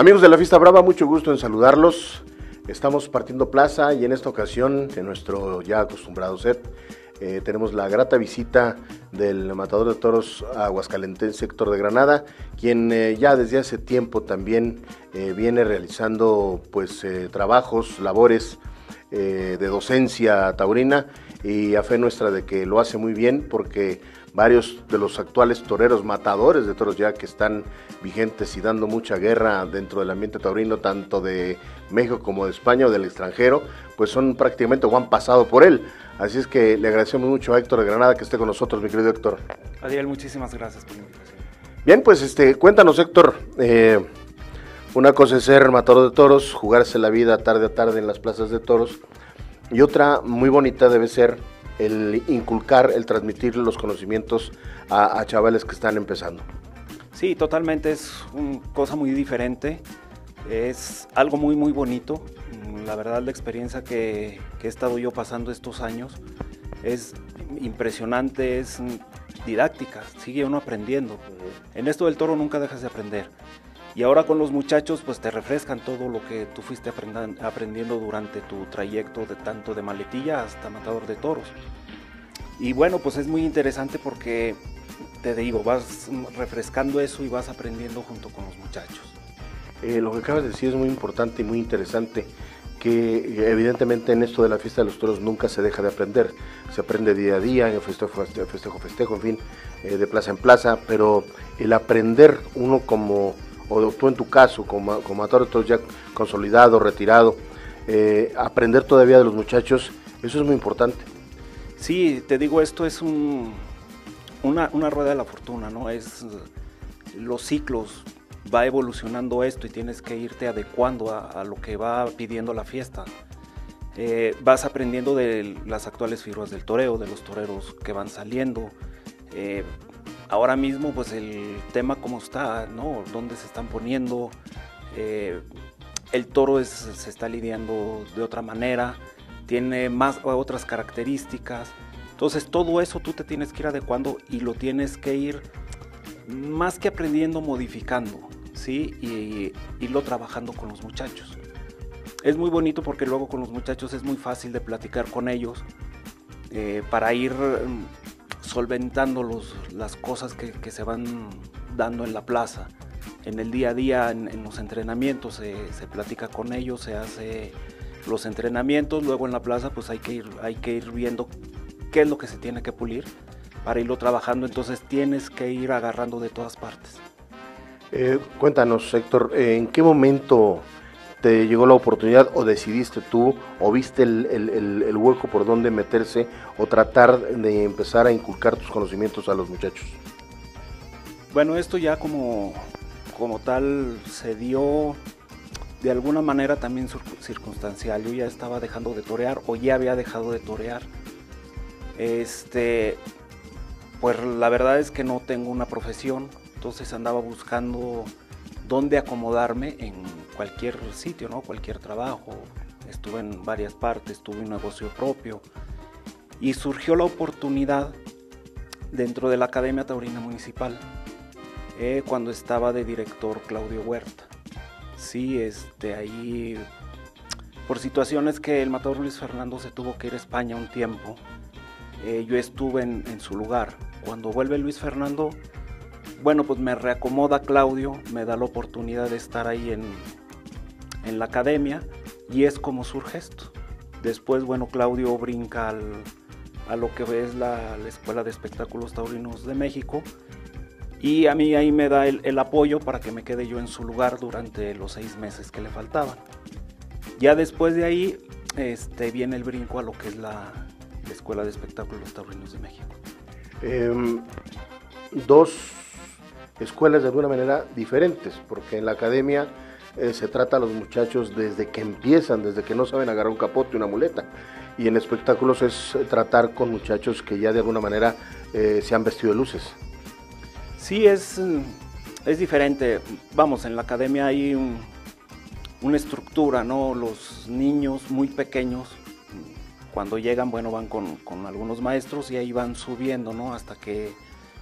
Amigos de la Fiesta Brava, mucho gusto en saludarlos. Estamos partiendo plaza y en esta ocasión, en nuestro ya acostumbrado set, eh, tenemos la grata visita del matador de toros aguascalentense Héctor de Granada, quien eh, ya desde hace tiempo también eh, viene realizando pues trabajos, labores de docencia taurina y a fe nuestra de que lo hace muy bien porque varios de los actuales toreros matadores de toros ya que están vigentes y dando mucha guerra dentro del ambiente taurino, tanto de México como de España o del extranjero, pues son prácticamente o han pasado por él. Así es que le agradecemos mucho a Héctor de Granada que esté con nosotros, mi querido Héctor. Adiel, muchísimas gracias por la invitación. Bien, pues este, cuéntanos, Héctor. Eh, una cosa es ser matador de toros, jugarse la vida tarde a tarde en las plazas de toros. Y otra muy bonita debe ser el inculcar, el transmitir los conocimientos a, chavales que están empezando. Sí, totalmente, es una cosa muy diferente, es algo muy, muy bonito. La verdad, la experiencia que, he estado yo pasando estos años es impresionante, es didáctica, sigue uno aprendiendo. En esto del toro nunca dejas de aprender. Y ahora con los muchachos pues te refrescan todo lo que tú fuiste aprendiendo durante tu trayecto de tanto de maletilla hasta matador de toros. Y bueno, pues es muy interesante porque te digo, vas refrescando eso y vas aprendiendo junto con los muchachos. Eh, lo que acabas de decir es muy importante y muy interesante que evidentemente en esto de la fiesta de los toros nunca se deja de aprender. Se aprende día a día, en festejo, festejo, festejo, en fin, eh, de plaza en plaza, pero el aprender uno como o tú en tu caso, como, como todos ya consolidado, retirado, eh, aprender todavía de los muchachos, eso es muy importante. Sí, te digo, esto es un, una, rueda de la fortuna, ¿no? Es los ciclos, va evolucionando esto y tienes que irte adecuando a, lo que va pidiendo la fiesta. Eh, vas aprendiendo de las actuales figuras del toreo, de los toreros que van saliendo. Eh, ahora mismo pues el tema como está, ¿no? Dónde se están poniendo, eh, el toro se está lidiando de otra manera, tiene más otras características. Entonces todo eso tú te tienes que ir adecuando y lo tienes que ir más que aprendiendo, modificando, ¿sí? Y irlo trabajando con los muchachos. Es muy bonito porque luego con los muchachos es muy fácil de platicar con ellos eh, para ir solventando los, las cosas que, se van dando en la plaza. En el día a día, en, los entrenamientos, se, platica con ellos, se hace los entrenamientos, luego en la plaza pues hay que, ir, hay que ir viendo qué es lo que se tiene que pulir para irlo trabajando, entonces tienes que ir agarrando de todas partes. Eh, cuéntanos, Héctor, ¿en qué momento te llegó la oportunidad o decidiste tú o viste el, hueco por donde meterse o tratar de empezar a inculcar tus conocimientos a los muchachos? Bueno, esto ya como, como tal se dio de alguna manera también circunstancial. Yo ya estaba dejando de torear o ya había dejado de torear. Este, pues la verdad es que no tengo una profesión, entonces andaba buscando dónde acomodarme en cualquier sitio, ¿no? Cualquier trabajo. Estuve en varias partes, tuve un negocio propio. Y surgió la oportunidad dentro de la Academia Taurina Municipal, eh, cuando estaba de director Claudio Huerta. Sí, este, ahí, por situaciones que el matador Luis Fernando se tuvo que ir a España un tiempo, eh, yo estuve en, en su lugar. Cuando vuelve Luis Fernando, bueno, pues me reacomoda Claudio, me da la oportunidad de estar ahí en, en la academia y es como surge esto. Después, bueno, Claudio brinca a lo que es la, Escuela de Espectáculos Taurinos de México y a mí ahí me da el, apoyo para que me quede yo en su lugar durante los seis meses que le faltaban. Ya después de ahí este, viene el brinco a lo que es la, Escuela de Espectáculos Taurinos de México. Em, dos escuelas de alguna manera diferentes, porque en la academia eh, se trata a los muchachos desde que empiezan, desde que no saben agarrar un capote, una muleta. Y en espectáculos es tratar con muchachos que ya de alguna manera eh, se han vestido de luces. Sí, es, es diferente. Vamos, en la academia hay una estructura, ¿no? Los niños muy pequeños, cuando llegan, bueno, van con, algunos maestros y ahí van subiendo, ¿no? Hasta que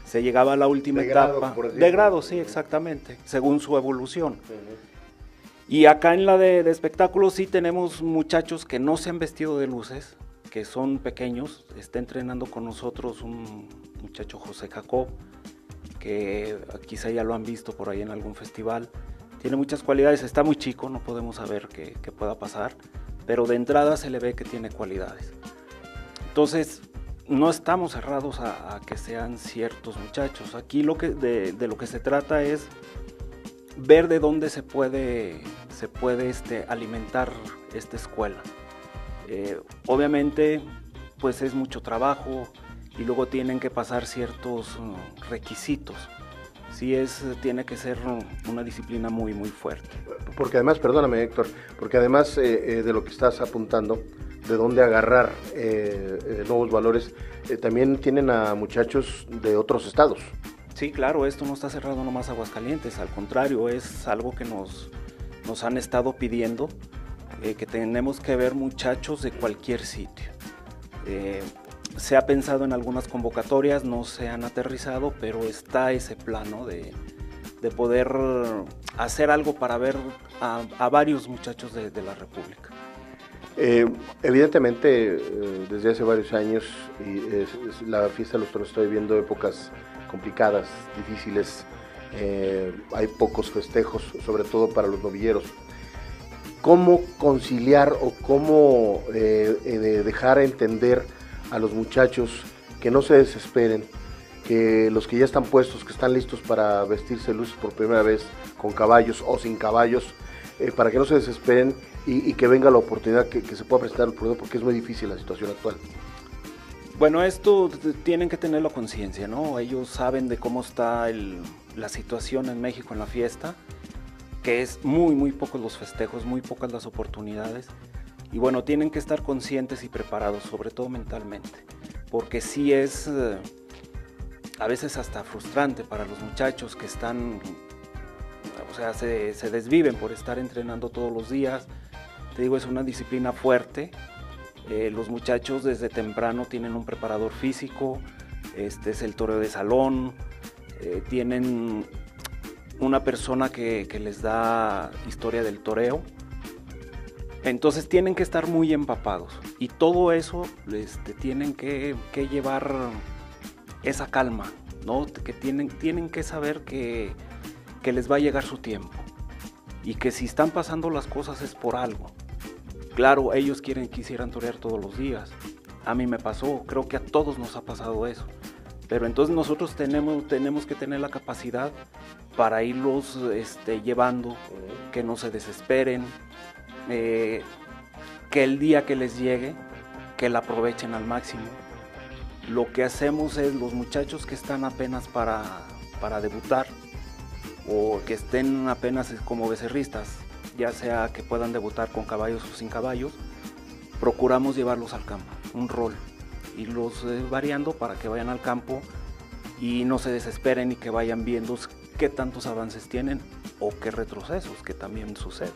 se llegaba a la última etapa. de grado, sí, exactamente, según su evolución. Y acá en la de, de espectáculos sí tenemos muchachos que no se han vestido de luces, que son pequeños. Está entrenando con nosotros un muchacho José Jacob, que quizá ya lo han visto por ahí en algún festival. Tiene muchas cualidades, está muy chico, no podemos saber qué, qué pueda pasar, pero de entrada se le ve que tiene cualidades. Entonces, no estamos cerrados a, a, que sean ciertos muchachos. Aquí lo que, de, de, lo que se trata es ver de dónde se puede, se puede este, alimentar esta escuela. Eh, obviamente, pues es mucho trabajo y luego tienen que pasar ciertos uh, requisitos. Sí es, tiene que ser una disciplina muy, muy fuerte. Porque además, perdóname Héctor, porque además eh, eh, de lo que estás apuntando, de dónde agarrar nuevos valores, también tienen a muchachos de otros estados. Sí, claro, esto no está cerrado nomás a Aguascalientes, al contrario, es algo que nos, nos han estado pidiendo, eh, que tenemos que ver muchachos de cualquier sitio. Eh, se ha pensado en algunas convocatorias, no se han aterrizado, pero está ese plano de, de poder hacer algo para ver a, varios muchachos de, la República. Eh, evidentemente, desde hace varios años, la fiesta de los toros está viviendo épocas complicadas, difíciles. Eh, hay pocos festejos, sobre todo para los novilleros. ¿Cómo conciliar o cómo de dejar entender a los muchachos que no se desesperen, que los que ya están puestos, que están listos para vestirse luces por primera vez con caballos o sin caballos, eh, para que no se desesperen y, y que venga la oportunidad que, que, se pueda presentar el problema porque es muy difícil la situación actual. Bueno, esto tienen que tenerlo conciencia, ¿no? Ellos saben de cómo está el, la situación en México en la fiesta, que es muy, muy pocos los festejos, muy pocas las oportunidades. Y bueno, tienen que estar conscientes y preparados, sobre todo mentalmente, porque sí es eh, a veces hasta frustrante para los muchachos que están o sea, se, se, desviven por estar entrenando todos los días. Te digo, es una disciplina fuerte. Eh, los muchachos desde temprano tienen un preparador físico, este es el toreo de salón, eh, tienen una persona que, que, les da historia del toreo. Entonces tienen que estar muy empapados y todo eso este, tienen que, que llevar esa calma, ¿no? que tienen, tienen que saber que, que les va a llegar su tiempo y que si están pasando las cosas es por algo. Claro, ellos quieren quisieran torear todos los días. A mí me pasó, creo que a todos nos ha pasado eso. Pero entonces nosotros tenemos, tenemos que tener la capacidad para irlos este, llevando, que no se desesperen, eh, que el día que les llegue, que la aprovechen al máximo. Lo que hacemos es los muchachos que están apenas para, para debutar, o que estén apenas como becerristas, ya sea que puedan debutar con caballos o sin caballos, procuramos llevarlos al campo, un rol, irlos eh, variando para que vayan al campo y no se desesperen y que vayan viendo qué tantos avances tienen o qué retrocesos, que también sucede.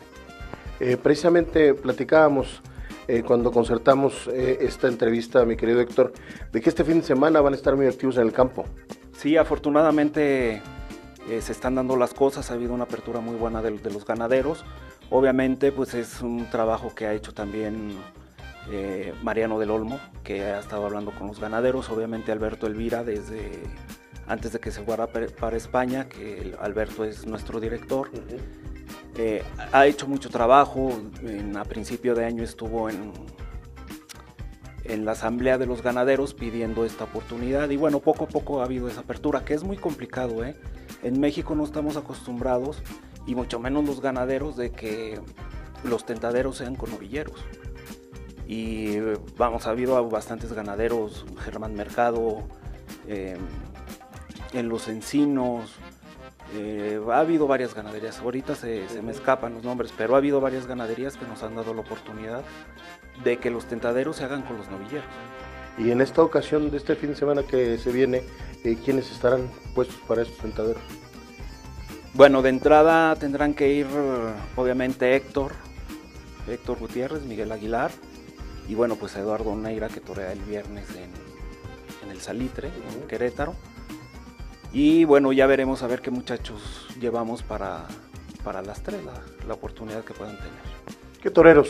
Eh, precisamente platicábamos eh, cuando concertamos eh, esta entrevista, mi querido Héctor, de que este fin de semana van a estar muy activos en el campo. Sí, afortunadamente se están dando las cosas, ha habido una apertura muy buena de, de, los ganaderos. Obviamente, pues es un trabajo que ha hecho también eh, Mariano del Olmo, que ha estado hablando con los ganaderos. Obviamente Alberto Elvira, desde antes de que se fuera para España, que Alberto es nuestro director. Uh -huh. eh, ha hecho mucho trabajo, en, a principio de año estuvo en, en la asamblea de los ganaderos pidiendo esta oportunidad y bueno, poco a poco ha habido esa apertura, que es muy complicado, ¿eh? En México no estamos acostumbrados, y mucho menos los ganaderos, de que los tentaderos sean con novilleros. Y vamos, ha habido bastantes ganaderos, Germán Mercado, eh, en Los Encinos, eh, ha habido varias ganaderías, ahorita se, se, me escapan los nombres, pero ha habido varias ganaderías que nos han dado la oportunidad de que los tentaderos se hagan con los novilleros. Y en esta ocasión de este fin de semana que se viene, eh, ¿quiénes estarán puestos para estos tentaderos? Bueno, de entrada tendrán que ir obviamente Héctor, Héctor Gutiérrez, Miguel Aguilar y bueno, pues Eduardo Neira que torea el viernes en, en el Salitre, en Querétaro. Y bueno, ya veremos a ver qué muchachos llevamos para, para las tres la, oportunidad que puedan tener. ¿Qué toreros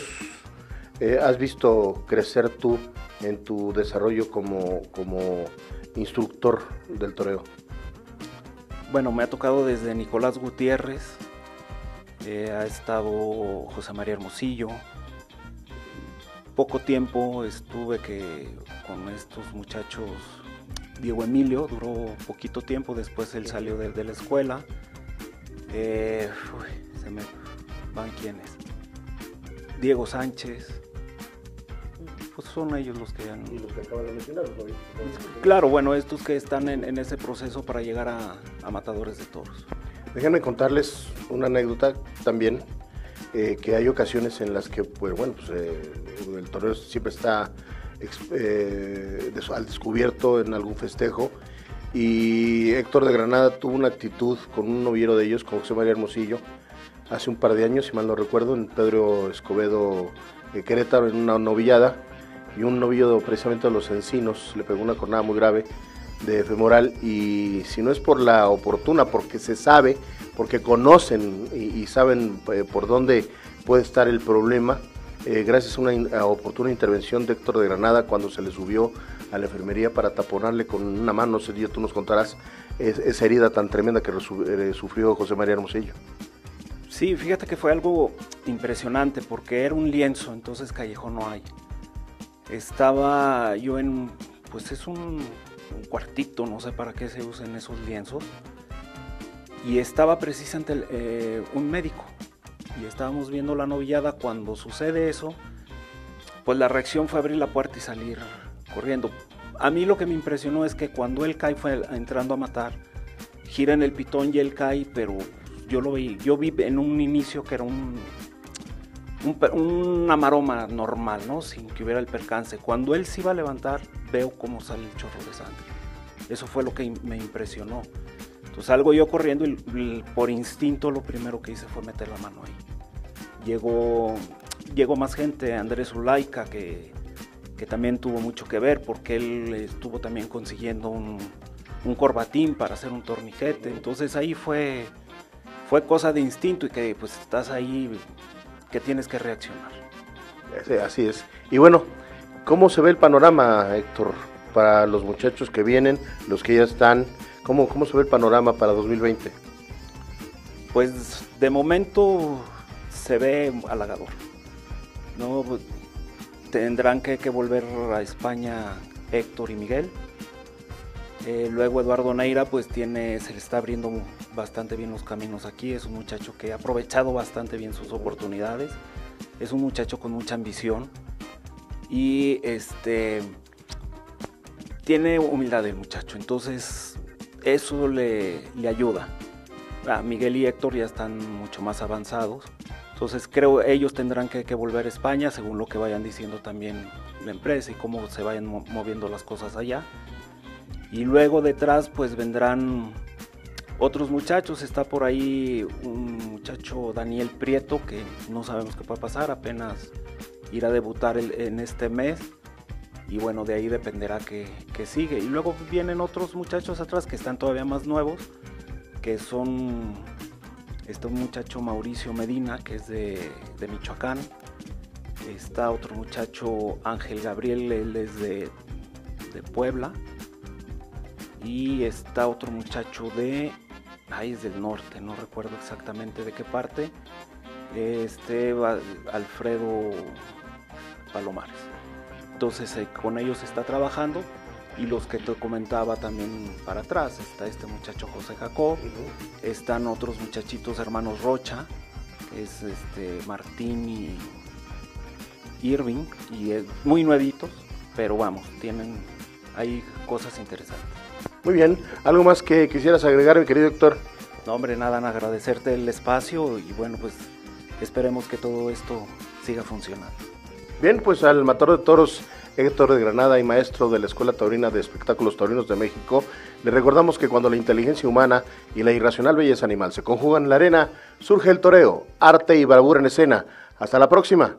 eh, has visto crecer tú en tu desarrollo como, como instructor del toreo? Bueno, me ha tocado desde Nicolás Gutiérrez, eh, ha estado José María Hermosillo. Poco tiempo estuve que con estos muchachos, Diego Emilio, duró poquito tiempo, después él salió de, la escuela. Eh, se me van quienes. Diego Sánchez, pues son ellos los que han... Y los que acaban de mencionar. Claro, bueno, estos que están en, ese proceso para llegar a, matadores de toros. Déjenme contarles una anécdota también, eh, que hay ocasiones en las que, pues bueno, pues, eh, el torero siempre está eh, al descubierto en algún festejo. Y Héctor de Granada tuvo una actitud con un noviero de ellos, con José María Hermosillo, hace un par de años, si mal no recuerdo, en Pedro Escobedo Querétaro, en una novillada, y un novillo precisamente de los encinos le pegó una cornada muy grave de femoral. Y si no es por la oportuna, porque se sabe, porque conocen y, saben eh, por dónde puede estar el problema, eh, gracias a una oportuna intervención de Héctor de Granada cuando se le subió a la enfermería para taponarle con una mano, no sé, tú nos contarás esa herida tan tremenda que eh, sufrió José María Hermosillo. Sí, fíjate que fue algo impresionante porque era un lienzo, entonces callejón no hay estaba yo en, pues es un, cuartito, no sé para qué se usan esos lienzos, y estaba precisamente eh, un médico, y estábamos viendo la novillada cuando sucede eso, pues la reacción fue abrir la puerta y salir corriendo. A mí lo que me impresionó es que cuando él cae fue entrando a matar, gira en el pitón y él cae, pero yo lo vi, yo vi en un inicio que era un, una maroma normal, ¿no? Sin que hubiera el percance. Cuando él se iba a levantar, veo cómo sale el chorro de sangre. Eso fue lo que me impresionó. Entonces salgo yo corriendo y por instinto lo primero que hice fue meter la mano ahí. Llegó, llegó más gente, Andrés Ulaika, que, que también tuvo mucho que ver porque él estuvo también consiguiendo un, un corbatín para hacer un torniquete. Entonces ahí fue, fue cosa de instinto y que pues estás ahí que tienes que reaccionar. Así es. Y bueno, ¿cómo se ve el panorama, Héctor, para los muchachos que vienen, los que ya están? ¿Cómo, cómo se ve el panorama para 2020? Pues de momento se ve halagador. No tendrán que, volver a España Héctor y Miguel. Eh, luego Eduardo Neira pues tiene, se le está abriendo bastante bien los caminos aquí, es un muchacho que ha aprovechado bastante bien sus oportunidades, es un muchacho con mucha ambición y este tiene humildad el muchacho, entonces eso le, ayuda. a Miguel y Héctor ya están mucho más avanzados, entonces creo ellos tendrán que, volver a España según lo que vayan diciendo también la empresa y cómo se vayan moviendo las cosas allá. Y luego detrás pues vendrán otros muchachos, está por ahí un muchacho Daniel Prieto que no sabemos qué puede pasar, apenas irá a debutar en este mes y bueno, de ahí dependerá que, sigue. Y luego vienen otros muchachos atrás que están todavía más nuevos, que son este muchacho Mauricio Medina, que es de, de Michoacán, está otro muchacho Ángel Gabriel, él es de, de Puebla, y está otro muchacho de ahí es del norte, no recuerdo exactamente de qué parte, este Alfredo Palomares. Entonces eh, con ellos está trabajando y los que te comentaba también para atrás, está este muchacho José Jacob, están otros muchachitos hermanos Rocha, que es este Martín y Irving, y es muy nuevitos, pero vamos, tienen hay cosas interesantes. Muy bien, ¿algo más que quisieras agregar, mi querido Héctor? No, hombre, nada, en agradecerte el espacio y bueno, pues esperemos que todo esto siga funcionando. Bien, pues al matador de toros Héctor de Granada y maestro de la Escuela Taurina de Espectáculos Taurinos de México, le recordamos que cuando la inteligencia humana y la irracional belleza animal se conjugan en la arena, surge el toreo, arte y bravura en escena. Hasta la próxima.